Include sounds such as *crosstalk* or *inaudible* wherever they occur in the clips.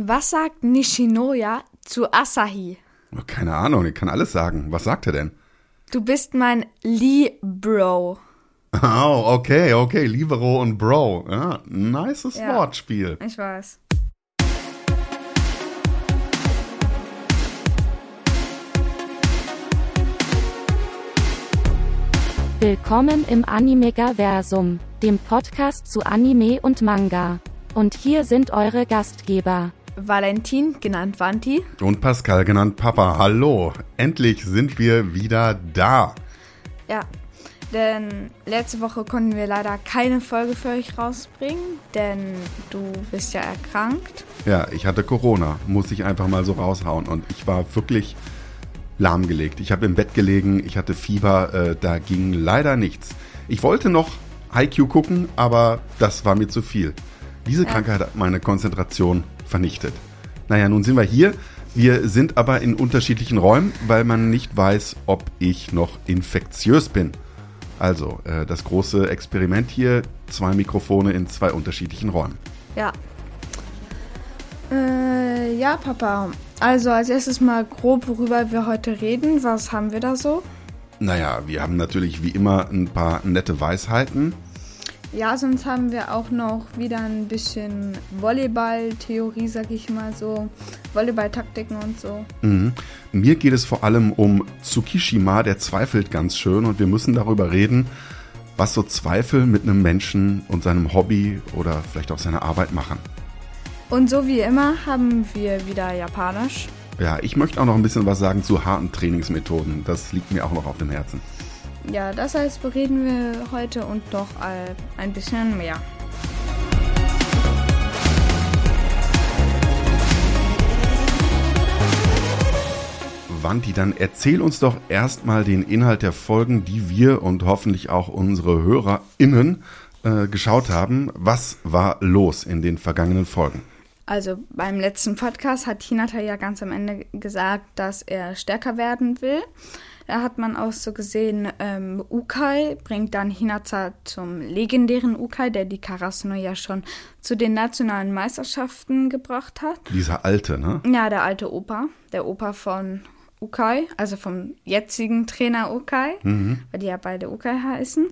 Was sagt Nishinoya zu Asahi? Oh, keine Ahnung, ich kann alles sagen. Was sagt er denn? Du bist mein Lee-Bro. Oh, okay, okay. Libero und Bro. Ja, nices Ja. Wortspiel. Ich weiß. Willkommen im Animegaversum, dem Podcast zu Anime und Manga. Und hier sind eure Gastgeber. Valentin, genannt Vanti. Und Pascal genannt Papa. Hallo. Endlich sind wir wieder da. Ja, denn letzte Woche konnten wir leider keine Folge für euch rausbringen, denn du bist ja erkrankt. Ja, ich hatte Corona, muss ich einfach mal so raushauen. Und ich war wirklich lahmgelegt. Ich habe im Bett gelegen, ich hatte Fieber, äh, da ging leider nichts. Ich wollte noch IQ gucken, aber das war mir zu viel. Diese Krankheit hat meine Konzentration vernichtet. Naja, nun sind wir hier. Wir sind aber in unterschiedlichen Räumen, weil man nicht weiß, ob ich noch infektiös bin. Also, äh, das große Experiment hier, zwei Mikrofone in zwei unterschiedlichen Räumen. Ja. Äh, ja, Papa. Also als erstes mal grob, worüber wir heute reden. Was haben wir da so? Naja, wir haben natürlich wie immer ein paar nette Weisheiten. Ja, sonst haben wir auch noch wieder ein bisschen Volleyball-Theorie, sag ich mal so. Volleyball-Taktiken und so. Mhm. Mir geht es vor allem um Tsukishima, der zweifelt ganz schön und wir müssen darüber reden, was so Zweifel mit einem Menschen und seinem Hobby oder vielleicht auch seiner Arbeit machen. Und so wie immer haben wir wieder Japanisch. Ja, ich möchte auch noch ein bisschen was sagen zu harten Trainingsmethoden. Das liegt mir auch noch auf dem Herzen. Ja, das heißt, bereden wir heute und noch äh, ein bisschen mehr. Wanti, dann erzähl uns doch erstmal den Inhalt der Folgen, die wir und hoffentlich auch unsere HörerInnen äh, geschaut haben. Was war los in den vergangenen Folgen? Also beim letzten Podcast hat Hinata ja ganz am Ende gesagt, dass er stärker werden will. Da hat man auch so gesehen, ähm, Ukai bringt dann Hinata zum legendären Ukai, der die Karasuno ja schon zu den nationalen Meisterschaften gebracht hat. Dieser alte, ne? Ja, der alte Opa, der Opa von Ukai, also vom jetzigen Trainer Ukai, weil die ja beide Ukai heißen.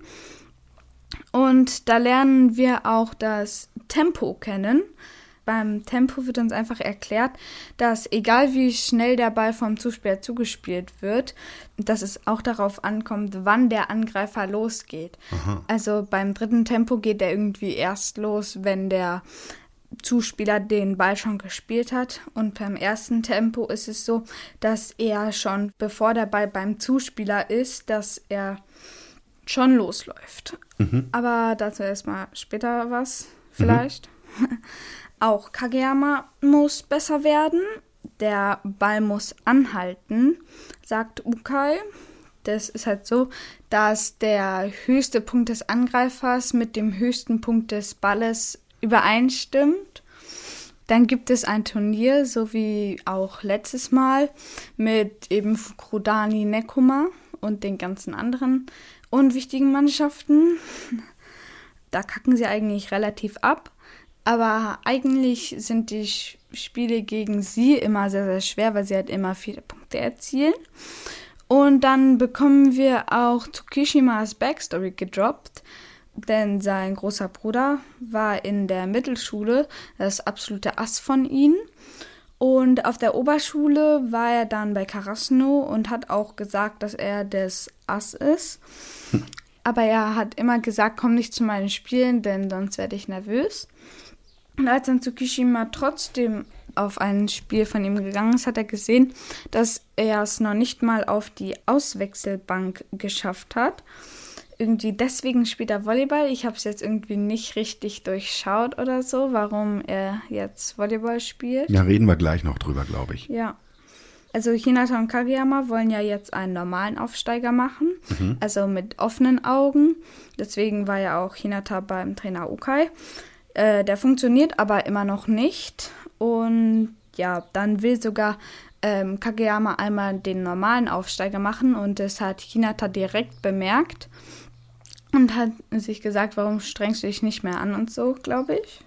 Und da lernen wir auch das Tempo kennen. Beim Tempo wird uns einfach erklärt, dass egal wie schnell der Ball vom Zuspieler zugespielt wird, dass es auch darauf ankommt, wann der Angreifer losgeht. Also beim dritten Tempo geht er irgendwie erst los, wenn der Zuspieler den Ball schon gespielt hat. Und beim ersten Tempo ist es so, dass er schon, bevor der Ball beim Zuspieler ist, dass er schon losläuft. Aber dazu erstmal später was, vielleicht. *laughs* Auch Kageyama muss besser werden. Der Ball muss anhalten, sagt Ukai. Das ist halt so, dass der höchste Punkt des Angreifers mit dem höchsten Punkt des Balles übereinstimmt. Dann gibt es ein Turnier, so wie auch letztes Mal, mit eben Fukrudani Nekoma und den ganzen anderen unwichtigen Mannschaften. Da kacken sie eigentlich relativ ab. Aber eigentlich sind die Spiele gegen sie immer sehr, sehr schwer, weil sie halt immer viele Punkte erzielen. Und dann bekommen wir auch Tsukishimas Backstory gedroppt, denn sein großer Bruder war in der Mittelschule das absolute Ass von ihnen. Und auf der Oberschule war er dann bei Karasuno und hat auch gesagt, dass er das Ass ist. Aber er hat immer gesagt, komm nicht zu meinen Spielen, denn sonst werde ich nervös. Und als dann Tsukishima trotzdem auf ein Spiel von ihm gegangen ist, hat er gesehen, dass er es noch nicht mal auf die Auswechselbank geschafft hat. Irgendwie deswegen spielt er Volleyball. Ich habe es jetzt irgendwie nicht richtig durchschaut oder so, warum er jetzt Volleyball spielt. Ja, reden wir gleich noch drüber, glaube ich. Ja. Also Hinata und Kageyama wollen ja jetzt einen normalen Aufsteiger machen, also mit offenen Augen. Deswegen war ja auch Hinata beim Trainer Ukai. Äh, der funktioniert aber immer noch nicht. Und ja, dann will sogar ähm, Kageyama einmal den normalen Aufsteiger machen und das hat Hinata direkt bemerkt und hat sich gesagt, warum strengst du dich nicht mehr an und so, glaube ich.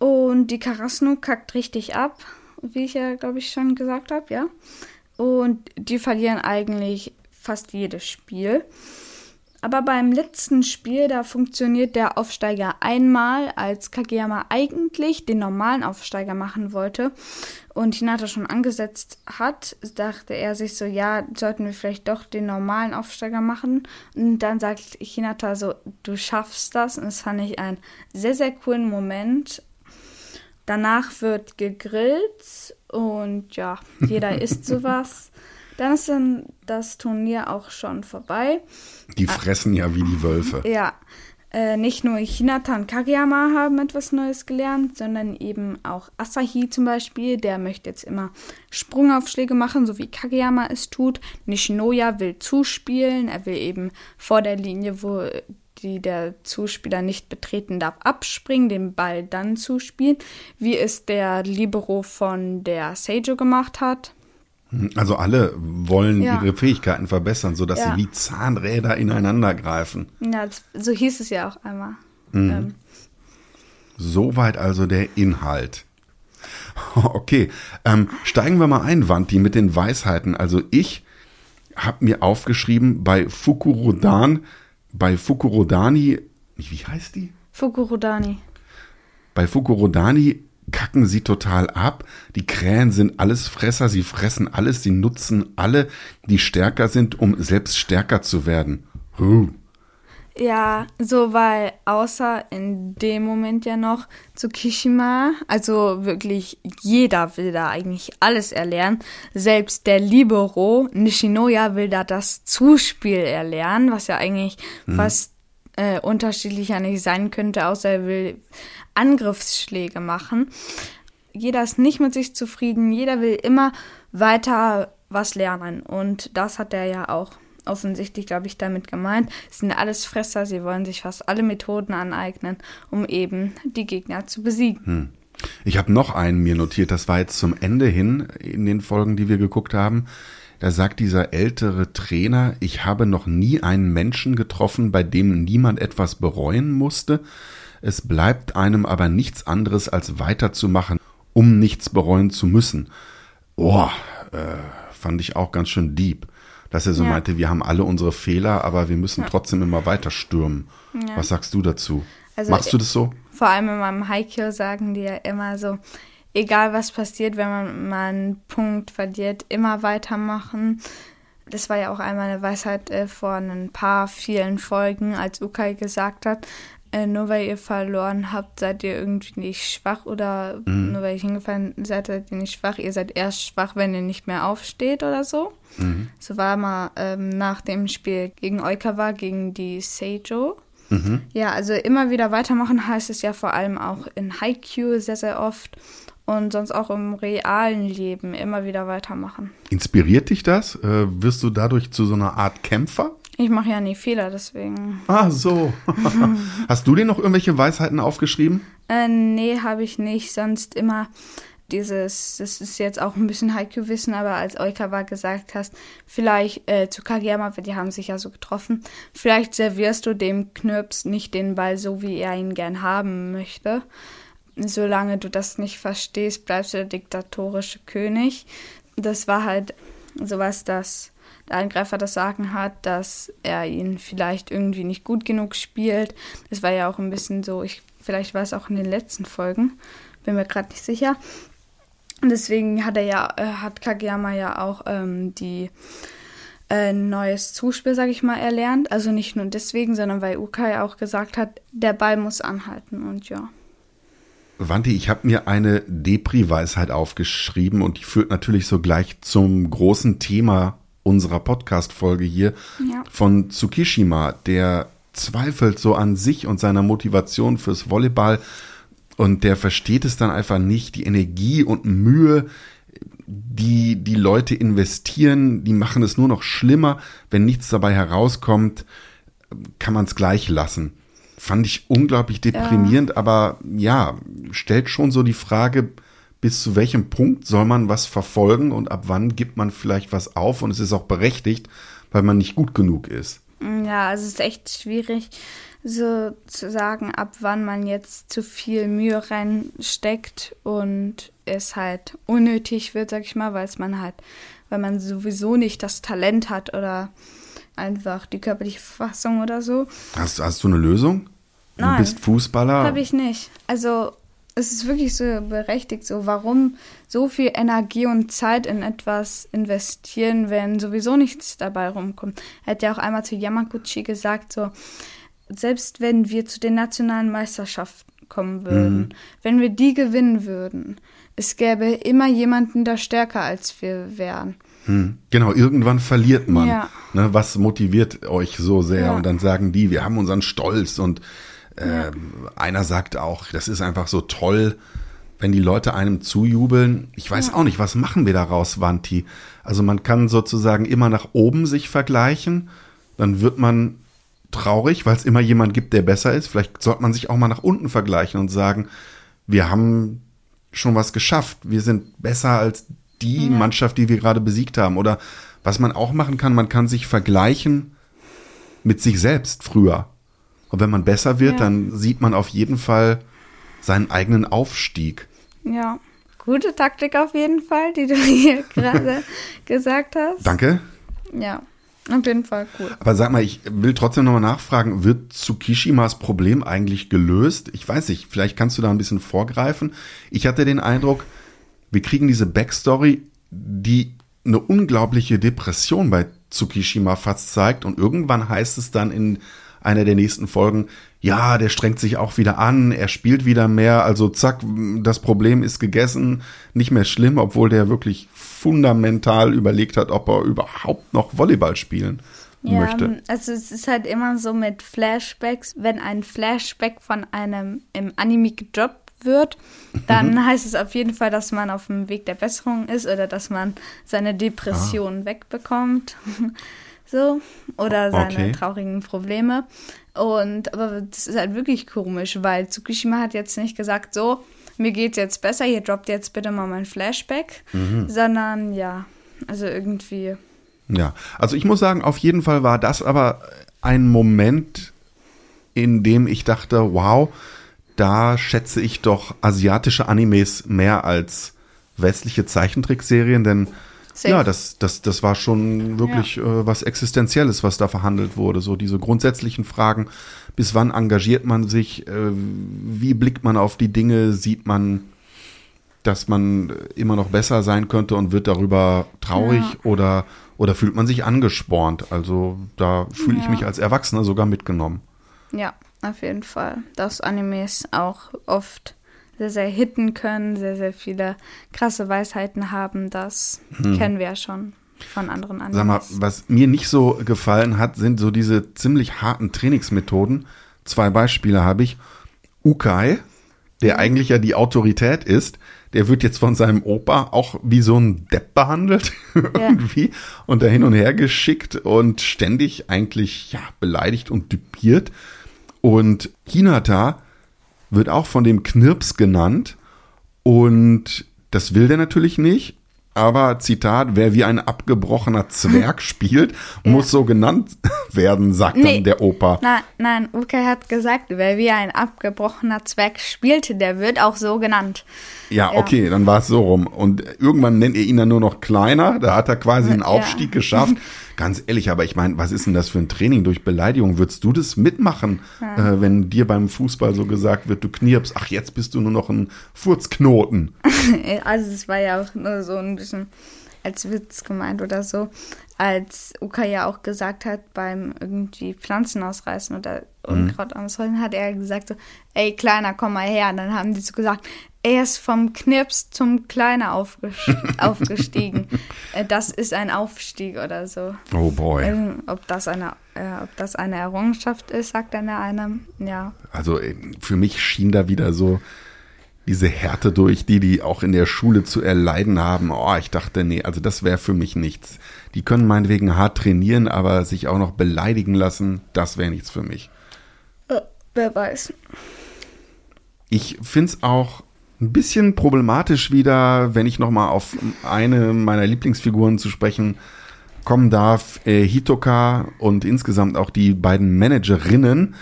Und die Karasno kackt richtig ab, wie ich ja, glaube ich, schon gesagt habe, ja. Und die verlieren eigentlich fast jedes Spiel. Aber beim letzten Spiel, da funktioniert der Aufsteiger einmal, als Kageyama eigentlich den normalen Aufsteiger machen wollte und Hinata schon angesetzt hat, dachte er sich so, ja, sollten wir vielleicht doch den normalen Aufsteiger machen. Und dann sagt Hinata so, du schaffst das. Und das fand ich einen sehr, sehr coolen Moment. Danach wird gegrillt und ja, jeder isst *laughs* sowas. Dann ist dann das Turnier auch schon vorbei. Die fressen ja wie die Wölfe. Ja, äh, nicht nur Hinata und Kageyama haben etwas Neues gelernt, sondern eben auch Asahi zum Beispiel. Der möchte jetzt immer Sprungaufschläge machen, so wie Kageyama es tut. Nishinoya will zuspielen. Er will eben vor der Linie, wo die der Zuspieler nicht betreten darf, abspringen, den Ball dann zuspielen, wie es der Libero von der Seijo gemacht hat. Also alle wollen Ja. ihre Fähigkeiten verbessern, sodass Ja. sie wie Zahnräder ineinander greifen. Ja, so hieß es ja auch einmal. Mhm. Ähm, Soweit also der Inhalt. *laughs* Okay, ähm, steigen wir mal ein, Wanti, mit den Weisheiten. Also ich habe mir aufgeschrieben, bei Fukurodan, bei Fukurodani, wie heißt die? Fukurodani. Bei Fukurodani kacken sie total ab. Die Krähen sind alles Fresser, sie fressen alles, sie nutzen alle, die stärker sind, um selbst stärker zu werden. Huh. Ja, so weil außer in dem Moment ja noch Tsukishima, also wirklich jeder will da eigentlich alles erlernen. Selbst der Libero Nishinoya will da das Zuspiel erlernen, was ja eigentlich fast äh, unterschiedlicher nicht sein könnte, außer er will Angriffsschläge machen. Jeder ist nicht mit sich zufrieden, jeder will immer weiter was lernen und das hat er ja auch offensichtlich, glaube ich, damit gemeint. Es sind alles Fresser, sie wollen sich fast alle Methoden aneignen, um eben die Gegner zu besiegen. Ich habe noch einen mir notiert, das war jetzt zum Ende hin in den Folgen, die wir geguckt haben. Da sagt dieser ältere Trainer, ich habe noch nie einen Menschen getroffen, bei dem niemand etwas bereuen musste. Es bleibt einem aber nichts anderes, als weiterzumachen, um nichts bereuen zu müssen. Oh, äh, fand ich auch ganz schön deep. Dass er so Ja. meinte, wir haben alle unsere Fehler, aber wir müssen trotzdem immer weiter stürmen. Was sagst du dazu? Also, Machst du das so? Vor allem in meinem Haikyuu sagen die ja immer so, egal was passiert, wenn man mal einen Punkt verliert, immer weitermachen. Das war ja auch einmal eine Weisheit äh, vor ein paar vielen Folgen, als Ukai gesagt hat, äh, nur weil ihr verloren habt, seid ihr irgendwie nicht schwach oder nur weil ihr hingefallen seid, seid ihr nicht schwach. Ihr seid erst schwach, wenn ihr nicht mehr aufsteht oder so. So war mal ähm, nach dem Spiel gegen Oikawa, gegen die Seijo. Ja, also immer wieder weitermachen heißt es ja vor allem auch in Haikyuu sehr, sehr oft und sonst auch im realen Leben immer wieder weitermachen. Inspiriert dich das? Äh, wirst du dadurch zu so einer Art Kämpfer? Ich mache ja nie Fehler, deswegen. Ah, so. *laughs* Hast du dir noch irgendwelche Weisheiten aufgeschrieben? Äh, nee, habe ich nicht. Sonst immer dieses, das ist jetzt auch ein bisschen Haiku-Wissen, aber als Oikawa gesagt hast, vielleicht äh, zu Kageyama, weil die haben sich ja so getroffen, vielleicht servierst du dem Knirps nicht den Ball so, wie er ihn gern haben möchte. Solange du das nicht verstehst, bleibst du der diktatorische König. Das war halt sowas, dass der Angreifer das Sagen hat, dass er ihn vielleicht irgendwie nicht gut genug spielt. Das war ja auch ein bisschen so, ich, vielleicht war es auch in den letzten Folgen, bin mir gerade nicht sicher. Und deswegen hat er ja, äh, hat Kageyama ja auch ähm, die äh, neues Zuspiel, sag ich mal, erlernt. Also nicht nur deswegen, sondern weil Ukai auch gesagt hat, der Ball muss anhalten und ja. Wanti, ich habe mir eine Depri-Weisheit aufgeschrieben und die führt natürlich so gleich zum großen Thema unserer Podcast-Folge hier Ja. von Tsukishima, der zweifelt so an sich und seiner Motivation fürs Volleyball und der versteht es dann einfach nicht, die Energie und Mühe, die die Leute investieren, die machen es nur noch schlimmer. Wenn nichts dabei herauskommt, kann man es gleich lassen. Fand ich unglaublich deprimierend, aber ja, stellt schon so die Frage, bis zu welchem Punkt soll man was verfolgen und ab wann gibt man vielleicht was auf und es ist auch berechtigt, weil man nicht gut genug ist. Ja, also es ist echt schwierig. so zu sagen, ab wann man jetzt zu viel Mühe reinsteckt und es halt unnötig wird, sag ich mal, weil es man halt, weil man sowieso nicht das Talent hat oder einfach die körperliche Verfassung oder so. Hast, hast du eine Lösung? Nein. Du bist Fußballer. Habe ich nicht. Also es ist wirklich so berechtigt so, warum so viel Energie und Zeit in etwas investieren, wenn sowieso nichts dabei rumkommt. Er hat ja auch einmal zu Yamaguchi gesagt, so, selbst wenn wir zu den nationalen Meisterschaften kommen würden, Mhm. wenn wir die gewinnen würden, es gäbe immer jemanden, der stärker als wir wären. Hm, Genau, irgendwann verliert man. Ja. Ne, was motiviert euch so sehr? Ja. Und dann sagen die, wir haben unseren Stolz. Und äh, einer sagt auch, das ist einfach so toll, wenn die Leute einem zujubeln. Ich weiß auch nicht, was machen wir daraus, Wanti? Also man kann sozusagen immer nach oben sich vergleichen. Dann wird man traurig, weil es immer jemand gibt, der besser ist. Vielleicht sollte man sich auch mal nach unten vergleichen und sagen, wir haben schon was geschafft. Wir sind besser als die Mannschaft, die wir gerade besiegt haben. Oder was man auch machen kann, man kann sich vergleichen mit sich selbst früher. Und wenn man besser wird, Ja. dann sieht man auf jeden Fall seinen eigenen Aufstieg. Ja, gute Taktik auf jeden Fall, die du *laughs* hier gerade gesagt hast. Danke. Ja, auf jeden Fall cool. Aber sag mal, ich will trotzdem nochmal nachfragen, wird Tsukishimas Problem eigentlich gelöst? Ich weiß nicht, vielleicht kannst du da ein bisschen vorgreifen. Ich hatte den Eindruck, wir kriegen diese Backstory, die eine unglaubliche Depression bei Tsukishima fast zeigt. Und irgendwann heißt es dann in einer der nächsten Folgen, ja, der strengt sich auch wieder an, er spielt wieder mehr, also zack, das Problem ist gegessen, nicht mehr schlimm, obwohl der wirklich fundamental überlegt hat, ob er überhaupt noch Volleyball spielen Ja, möchte. also es ist halt immer so mit Flashbacks, wenn ein Flashback von einem im Anime gedroppt wird, dann Mhm. heißt es auf jeden Fall, dass man auf dem Weg der Besserung ist oder dass man seine Ah. Depression wegbekommt. *laughs* so. Oder seine Okay. traurigen Probleme. Und aber das ist halt wirklich komisch, weil Tsukishima hat jetzt nicht gesagt, so, mir geht's jetzt besser, hier droppt jetzt bitte mal mein Flashback, Mhm. sondern ja, also irgendwie. Ja, also ich muss sagen, auf jeden Fall war das aber ein Moment, in dem ich dachte, wow, da schätze ich doch asiatische Animes mehr als westliche Zeichentrickserien, denn Safe. ja, das, das, das war schon wirklich äh, was Existenzielles, was da verhandelt wurde. So diese grundsätzlichen Fragen, bis wann engagiert man sich, äh, wie blickt man auf die Dinge, sieht man, dass man immer noch besser sein könnte und wird darüber traurig Ja. oder, oder fühlt man sich angespornt. Also da fühle ich Ja. mich als Erwachsener sogar mitgenommen. Ja, auf jeden Fall. Dass Animes auch oft sehr, sehr hitten können, sehr, sehr viele krasse Weisheiten haben, das kennen wir ja schon von anderen Animes. Sag mal, was mir nicht so gefallen hat, sind so diese ziemlich harten Trainingsmethoden. Zwei Beispiele habe ich. Ukai, der eigentlich ja die Autorität ist, der wird jetzt von seinem Opa auch wie so ein Depp behandelt *laughs* irgendwie und da hin und her geschickt und ständig eigentlich ja beleidigt und düpiert. Und Hinata wird auch von dem Knirps genannt und das will der natürlich nicht. Aber Zitat, wer wie ein abgebrochener Zwerg *laughs* spielt, muss so genannt *laughs* werden, sagt Nee. dann der Opa. Nein, nein, Uke hat gesagt, wer wie ein abgebrochener Zwerg spielte, der wird auch so genannt. Ja, Ja. okay, dann war es so rum. Und irgendwann nennt ihr ihn dann nur noch kleiner. Da hat er quasi einen Ja. Aufstieg geschafft. *laughs* Ganz ehrlich, aber ich meine, was ist denn das für ein Training durch Beleidigung? Würdest du das mitmachen, äh, wenn dir beim Fußball so gesagt wird, du knirpst, ach, jetzt bist du nur noch ein Furzknoten. Also es war ja auch nur so ein bisschen als Witz gemeint oder so. Als Uka ja auch gesagt hat, beim irgendwie Pflanzen ausreißen oder Unkraut ausreißen, hat er gesagt so, ey Kleiner, komm mal her. Und dann haben die so gesagt, er ist vom Knirps zum Kleiner aufges *laughs* aufgestiegen. Äh, das ist ein Aufstieg oder so. Oh boy. Ähm, ob, das eine, äh, ob das eine Errungenschaft ist, sagt dann der eine. Ja. Also äh, für mich schien da wieder so diese Härte durch, die die auch in der Schule zu erleiden haben. Oh, ich dachte, nee, also das wäre für mich nichts. Die können meinetwegen hart trainieren, aber sich auch noch beleidigen lassen, das wäre nichts für mich. Äh, wer weiß. Ich find's auch ein bisschen problematisch wieder, wenn ich nochmal auf eine meiner Lieblingsfiguren zu sprechen kommen darf, äh, Hitoka und insgesamt auch die beiden Managerinnen,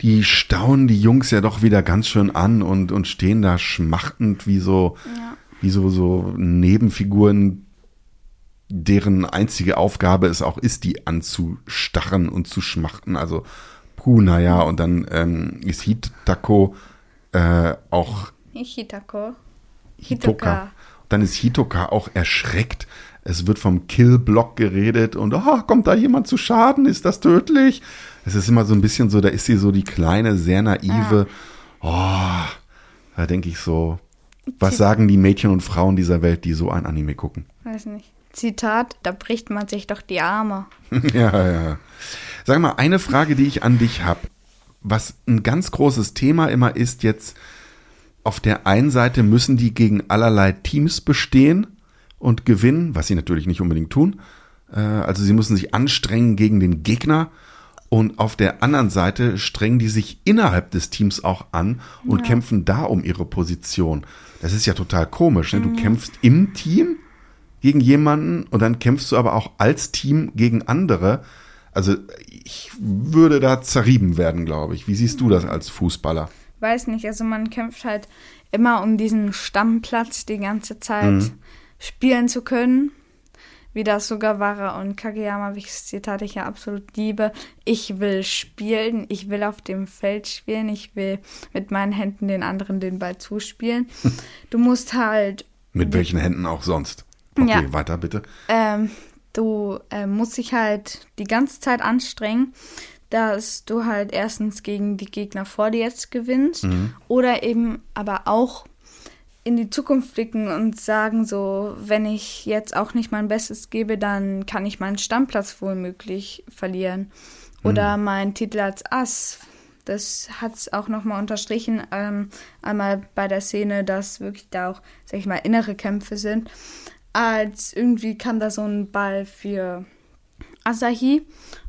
die staunen die Jungs ja doch wieder ganz schön an und, und stehen da schmachtend wie so, Ja. wie so, so Nebenfiguren, deren einzige Aufgabe es auch ist, die anzustarren und zu schmachten. Also, puh, naja, und dann ähm, ist Hitako äh, auch Hitako. Hitoka. Dann ist Hitoka auch erschreckt. Es wird vom Kill-Block geredet und oh, kommt da jemand zu Schaden? Ist das tödlich? Es ist immer so ein bisschen so, da ist sie so die kleine, sehr naive. Oh, da denke ich so, was sagen die Mädchen und Frauen dieser Welt, die so ein Anime gucken? Weiß nicht. Zitat, da bricht man sich doch die Arme. *laughs* ja, ja. Sag mal, eine Frage, die ich an dich habe. Was ein ganz großes Thema immer ist jetzt, auf der einen Seite müssen die gegen allerlei Teams bestehen und gewinnen, was sie natürlich nicht unbedingt tun. Äh, Also sie müssen sich anstrengen gegen den Gegner. Und auf der anderen Seite strengen die sich innerhalb des Teams auch an und kämpfen da um ihre Position. Das ist ja total komisch. Ne? Du kämpfst im Team gegen jemanden und dann kämpfst du aber auch als Team gegen andere. Also ich würde da zerrieben werden, glaube ich. Wie siehst du das als Fußballer? Weiß nicht, also man kämpft halt immer um diesen Stammplatz die ganze Zeit Mhm. spielen zu können. Wie das Sugawara und Kageyama, welches Zitat ich ja absolut liebe. Ich will spielen, ich will auf dem Feld spielen, ich will mit meinen Händen den anderen den Ball zuspielen. *laughs* Du musst halt Mit welchen Händen auch sonst? Okay, Ja. weiter bitte. ähm, du äh, musst dich halt die ganze Zeit anstrengen, dass du halt erstens gegen die Gegner vor dir jetzt gewinnst oder eben aber auch in die Zukunft blicken und sagen so, wenn ich jetzt auch nicht mein Bestes gebe, dann kann ich meinen Stammplatz womöglich verlieren. Oder meinen Titel als Ass. Das hat es auch nochmal unterstrichen, ähm, einmal bei der Szene, dass wirklich da auch, sag ich mal, innere Kämpfe sind. Als irgendwie kam da so ein Ball für Asahi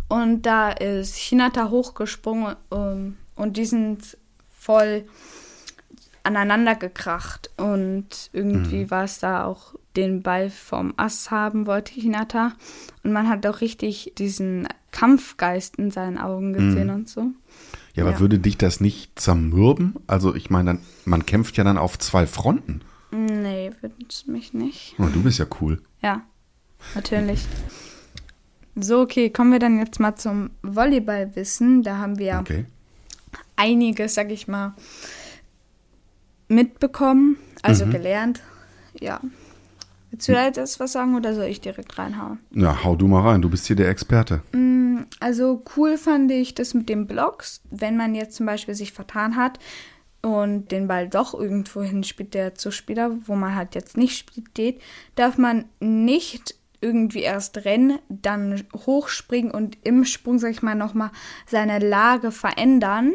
und da ist Hinata hochgesprungen um, und die sind voll aneinander gekracht und irgendwie war es da auch den Ball vom Ass haben wollte Hinata und man hat auch richtig diesen Kampfgeist in seinen Augen gesehen und so. Ja, aber Ja. würde dich das nicht zermürben? Also ich meine, man kämpft ja dann auf zwei Fronten. Nee, wünscht mich nicht. Oh, du bist ja cool. Ja, natürlich. So, okay, kommen wir dann jetzt mal zum Volleyballwissen. Da haben wir Okay. einiges, sag ich mal, mitbekommen, also Mhm. gelernt. Ja. Willst du da jetzt was sagen oder soll ich direkt reinhauen? Ja, hau du mal rein. Du bist hier der Experte. Also cool fand ich das mit den Blocks, wenn man jetzt zum Beispiel sich vertan hat und den Ball doch irgendwo hinspielt, der Zuspieler, wo man halt jetzt nicht steht, darf man nicht irgendwie erst rennen, dann hochspringen und im Sprung, sag ich mal, nochmal seine Lage verändern,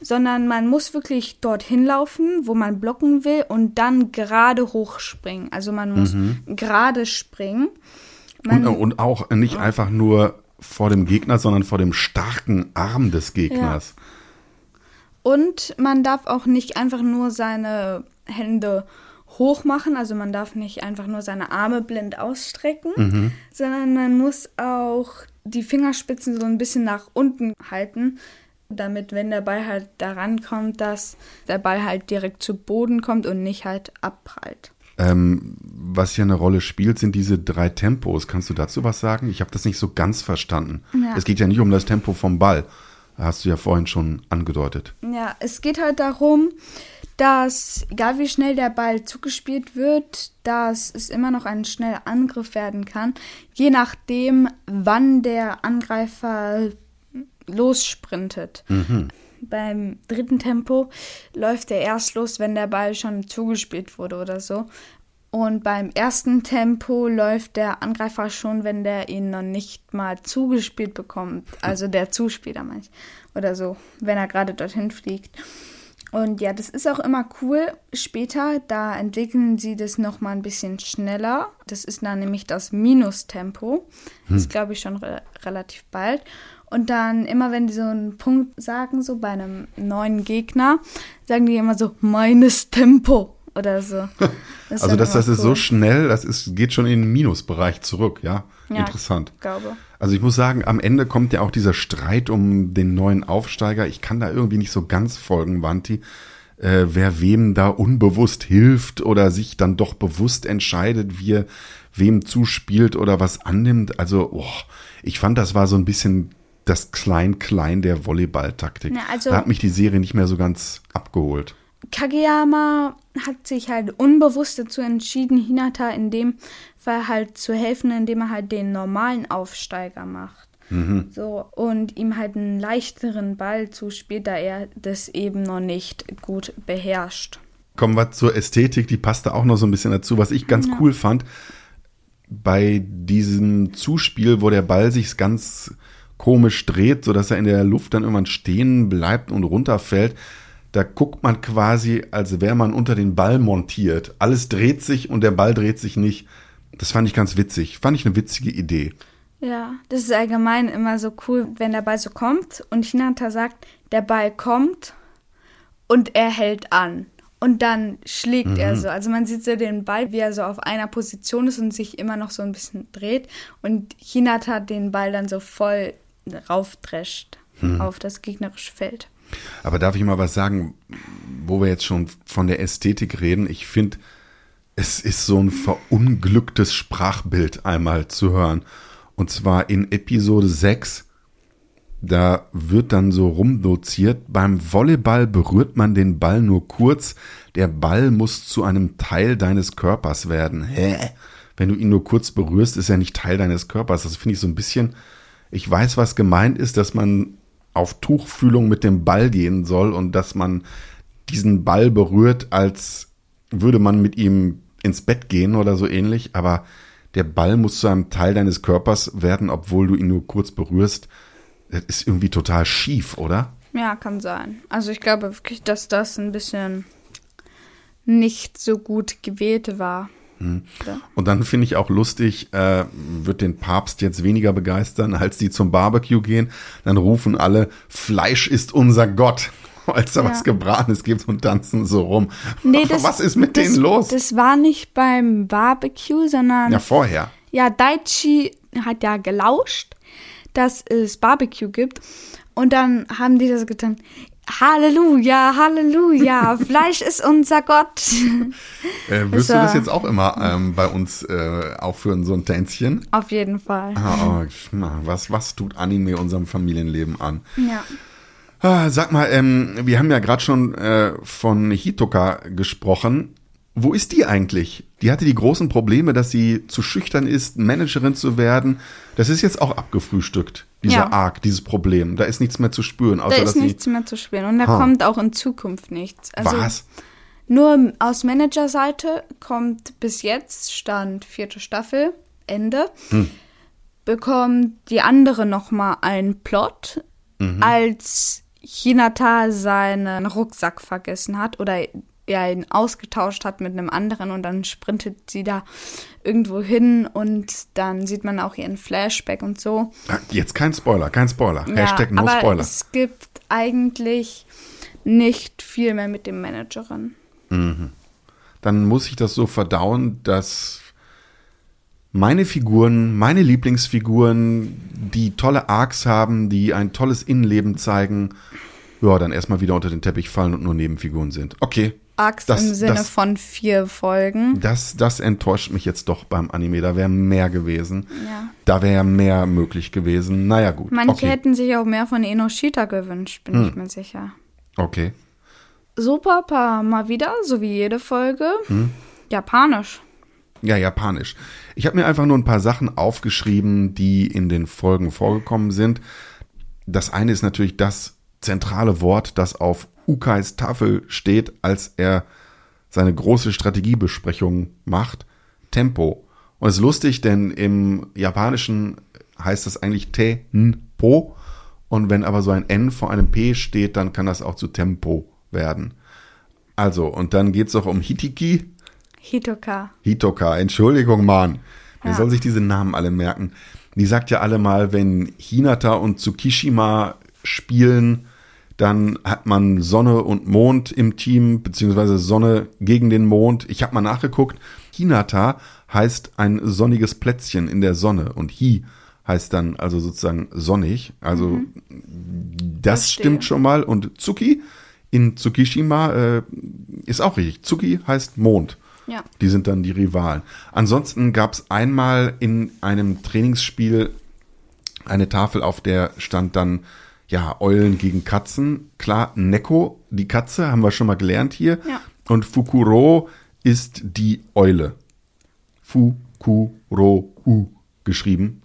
sondern man muss wirklich dorthin laufen, wo man blocken will und dann gerade hochspringen. Also man muss gerade springen. Und, und auch nicht einfach nur vor dem Gegner, sondern vor dem starken Arm des Gegners. Und man darf auch nicht einfach nur seine Hände hoch machen, also man darf nicht einfach nur seine Arme blind ausstrecken, sondern man muss auch die Fingerspitzen so ein bisschen nach unten halten, damit, wenn der Ball halt da rankommt, dass der Ball halt direkt zu Boden kommt und nicht halt abprallt. Ähm, was hier eine Rolle spielt, sind diese drei Tempos. Kannst du dazu was sagen? Ich habe das nicht so ganz verstanden. Ja. Es geht ja nicht um das Tempo vom Ball. Hast du ja vorhin schon angedeutet. Ja, es geht halt darum, dass egal wie schnell der Ball zugespielt wird, dass es immer noch ein schneller Angriff werden kann, je nachdem, wann der Angreifer lossprintet. Beim dritten Tempo läuft er erst los, wenn der Ball schon zugespielt wurde oder so. Und beim ersten Tempo läuft der Angreifer schon, wenn der ihn noch nicht mal zugespielt bekommt. Also der Zuspieler meine ich. Oder so, wenn er gerade dorthin fliegt. Und ja, das ist auch immer cool. Später, da entwickeln sie das nochmal ein bisschen schneller. Das ist dann nämlich das Minustempo. Das ist, glaube ich, schon re relativ bald. Und dann immer, wenn die so einen Punkt sagen, so bei einem neuen Gegner, sagen die immer so, meines Tempo oder so. *laughs* Das also dann das, das ist so cool. schnell, das ist, geht schon in den Minusbereich zurück, ja. Ja. Interessant. glaube. Also ich muss sagen, am Ende kommt ja auch dieser Streit um den neuen Aufsteiger. Ich kann da irgendwie nicht so ganz folgen, Wanti. Äh, wer wem da unbewusst hilft oder sich dann doch bewusst entscheidet, wie er wem zuspielt oder was annimmt. Also, oh, ich fand, das war so ein bisschen das Klein-Klein der Volleyball-Taktik. Ja, also- da hat mich die Serie nicht mehr so ganz abgeholt. Kageyama hat sich halt unbewusst dazu entschieden, Hinata in dem Fall halt zu helfen, indem er halt den normalen Aufsteiger macht. So, und ihm halt einen leichteren Ball zuspielt, da er das eben noch nicht gut beherrscht. Kommen wir zur Ästhetik, die passte auch noch so ein bisschen dazu. Was ich ganz cool fand, bei diesem Zuspiel, wo der Ball sich ganz komisch dreht, sodass er in der Luft dann irgendwann stehen bleibt und runterfällt, da guckt man quasi, als wäre man unter den Ball montiert. Alles dreht sich und der Ball dreht sich nicht. Das fand ich ganz witzig. Fand ich eine witzige Idee. Ja, das ist allgemein immer so cool, wenn der Ball so kommt und Hinata sagt, der Ball kommt und er hält an. Und dann schlägt er so. Also man sieht so den Ball, wie er so auf einer Position ist und sich immer noch so ein bisschen dreht. Und Hinata den Ball dann so voll raufdrescht auf das gegnerische Feld. Aber darf ich mal was sagen, wo wir jetzt schon von der Ästhetik reden? Ich finde, es ist so ein verunglücktes Sprachbild einmal zu hören. Und zwar in Episode 6. Da wird dann so rumdoziert, beim Volleyball berührt man den Ball nur kurz, der Ball muss zu einem Teil deines Körpers werden. Hä? Wenn du ihn nur kurz berührst, ist er nicht Teil deines Körpers. Das finde ich so ein bisschen, ich weiß, was gemeint ist, dass man auf Tuchfühlung mit dem Ball gehen soll und dass man diesen Ball berührt, als würde man mit ihm ins Bett gehen oder so ähnlich, aber der Ball muss zu einem Teil deines Körpers werden, obwohl du ihn nur kurz berührst. Das ist irgendwie total schief, oder? Ja, kann sein. Also ich glaube wirklich, dass das ein bisschen nicht so gut gewählt war. Ja. Und dann finde ich auch lustig, äh, wird den Papst jetzt weniger begeistern, als die zum Barbecue gehen. Dann rufen alle, Fleisch ist unser Gott, *laughs* als da Ja. was Gebratenes gibt und tanzen so rum. Nee, *laughs* das, was ist mit das, denen los? Das war nicht beim Barbecue, sondern ja, vorher. Ja, Daichi hat ja gelauscht, dass es Barbecue gibt. Und dann haben die das getan. Halleluja, Halleluja, *laughs* Fleisch ist unser Gott. Äh, wirst Das du das jetzt auch immer ähm, bei uns äh, aufführen, so ein Tänzchen? Auf jeden Fall. Ah, oh, was, was tut Anime unserem Familienleben an? Ja. Ah, sag mal, ähm, wir haben ja gerade schon äh, von Hitoka gesprochen. Wo ist die eigentlich? Die hatte die großen Probleme, dass sie zu schüchtern ist, Managerin zu werden. Das ist jetzt auch abgefrühstückt, dieser Ja. Arc, dieses Problem. Da ist nichts mehr zu spüren, außer Da dass ist nichts mehr zu spielen. Und da Ha. kommt auch in Zukunft nichts. Also Was? nur aus Managerseite kommt bis jetzt, Stand vierte Staffel, Ende, Hm. bekommt die andere nochmal einen Plot, Mhm. als Hinata seinen Rucksack vergessen hat oder er ihn ausgetauscht hat mit einem anderen und dann sprintet sie da irgendwo hin und dann sieht man auch ihren Flashback und so. Ah, Jetzt kein Spoiler, kein Spoiler. Hashtag no aber Spoiler. es gibt eigentlich nicht viel mehr mit dem Managerin. Dann muss ich das so verdauen, dass meine Figuren, meine Lieblingsfiguren, die tolle Arcs haben, die ein tolles Innenleben zeigen, ja, dann erstmal wieder unter den Teppich fallen und nur Nebenfiguren sind. Okay. Arcs Das- im Sinne das- von vier Folgen. Das, das enttäuscht mich jetzt doch beim Anime. Da wäre mehr gewesen. Ja. Da wäre mehr möglich gewesen. Naja, gut. Manche okay. hätten sich auch mehr von Enoshita gewünscht, bin Hm. ich mir sicher. Okay. Super, paar mal wieder, so wie jede Folge. Hm. Japanisch. Ja, japanisch. Ich habe mir einfach nur ein paar Sachen aufgeschrieben, die in den Folgen vorgekommen sind. Das eine ist natürlich das zentrale Wort, das auf Ukais Tafel steht, als er seine große Strategiebesprechung macht. Tempo. Und es ist lustig, denn im Japanischen heißt das eigentlich Te-N-Po. Und wenn aber so ein N vor einem P steht, dann kann das auch zu Tempo werden. Also, und dann geht es auch um Hitiki. Hitoka. Hitoka, Entschuldigung, Mann. Wer Ja. soll sich diese Namen alle merken? Die sagt ja alle mal, wenn Hinata und Tsukishima spielen, Dann hat man Sonne und Mond im Team, beziehungsweise Sonne gegen den Mond. Ich habe mal nachgeguckt. Hinata heißt ein sonniges Plätzchen in der Sonne und Hi heißt dann also sozusagen sonnig. Also das Verstehe. stimmt schon mal. Und Tsuki in Tsukishima äh, ist auch richtig. Tsuki heißt Mond. Ja. Die sind dann die Rivalen. Ansonsten gab es einmal in einem Trainingsspiel eine Tafel, auf der stand dann, ja, Eulen gegen Katzen. Klar, Neko, die Katze, haben wir schon mal gelernt hier. Ja. Und Fukuro ist die Eule. Fukuro-u geschrieben.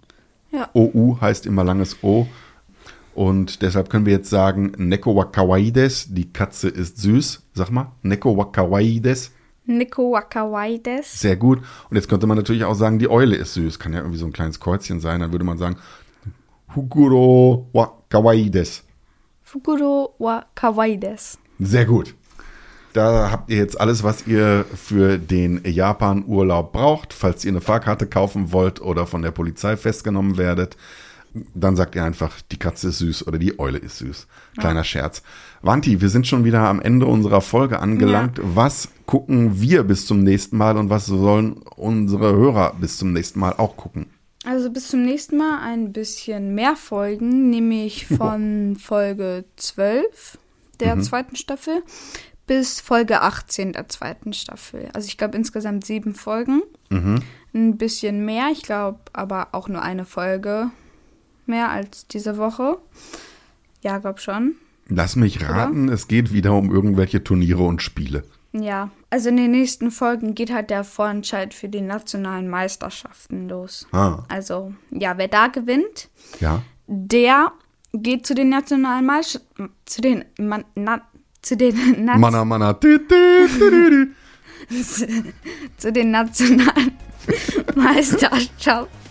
Ja. OU heißt immer langes O. Und deshalb können wir jetzt sagen, Neko wa kawaides, die Katze ist süß. Sag mal, Neko wa kawaides. Nico Wakawaides. Sehr gut. Und jetzt könnte man natürlich auch sagen, die Eule ist süß. Kann ja irgendwie so ein kleines Kreuzchen sein. Dann würde man sagen, Hukuro wa kawaides. Fukuro wa Kawaides. Sehr gut. Da habt ihr jetzt alles, was ihr für den Japan-Urlaub braucht. Falls ihr eine Fahrkarte kaufen wollt oder von der Polizei festgenommen werdet, dann sagt ihr einfach, die Katze ist süß oder die Eule ist süß. Kleiner Scherz. Wanti, wir sind schon wieder am Ende unserer Folge angelangt. Was gucken wir bis zum nächsten Mal und was sollen unsere Hörer bis zum nächsten Mal auch gucken? Also bis zum nächsten Mal ein bisschen mehr Folgen, nämlich von Folge 12 der zweiten Staffel bis Folge 18 der zweiten Staffel. Also ich glaube insgesamt sieben Folgen. Ein bisschen mehr, ich glaube aber auch nur eine Folge mehr als diese Woche. Ja, glaube schon. Lass mich raten, es geht wieder um irgendwelche Turniere und Spiele. Ja, also in den nächsten Folgen geht halt der Vorentscheid für die nationalen Meisterschaften los. Ah, Also, ja, wer da gewinnt, ja. der geht zu den nationalen Meisterschaften, zu den, man, na, zu den, na, Mana, mana. Tü, tü, tü. zu den nationalen *laughs* Meisterschaften.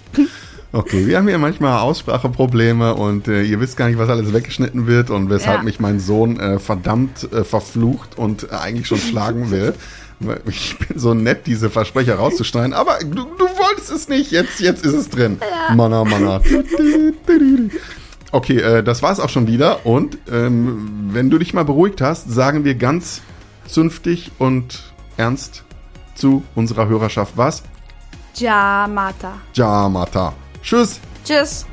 Okay, wir haben hier manchmal Ausspracheprobleme und äh, ihr wisst gar nicht, was alles weggeschnitten wird und weshalb Ja. mich mein Sohn äh, verdammt äh, verflucht und äh, eigentlich schon schlagen *laughs* will. Ich bin so nett, diese Versprecher rauszuschneiden, aber du, du wolltest es nicht, jetzt, jetzt ist es drin. Mana, mana. Okay, äh, das war's auch schon wieder und ähm, wenn du dich mal beruhigt hast, sagen wir ganz zünftig und ernst zu unserer Hörerschaft was? Jamata. Jamata. Tschüss. Tschüss.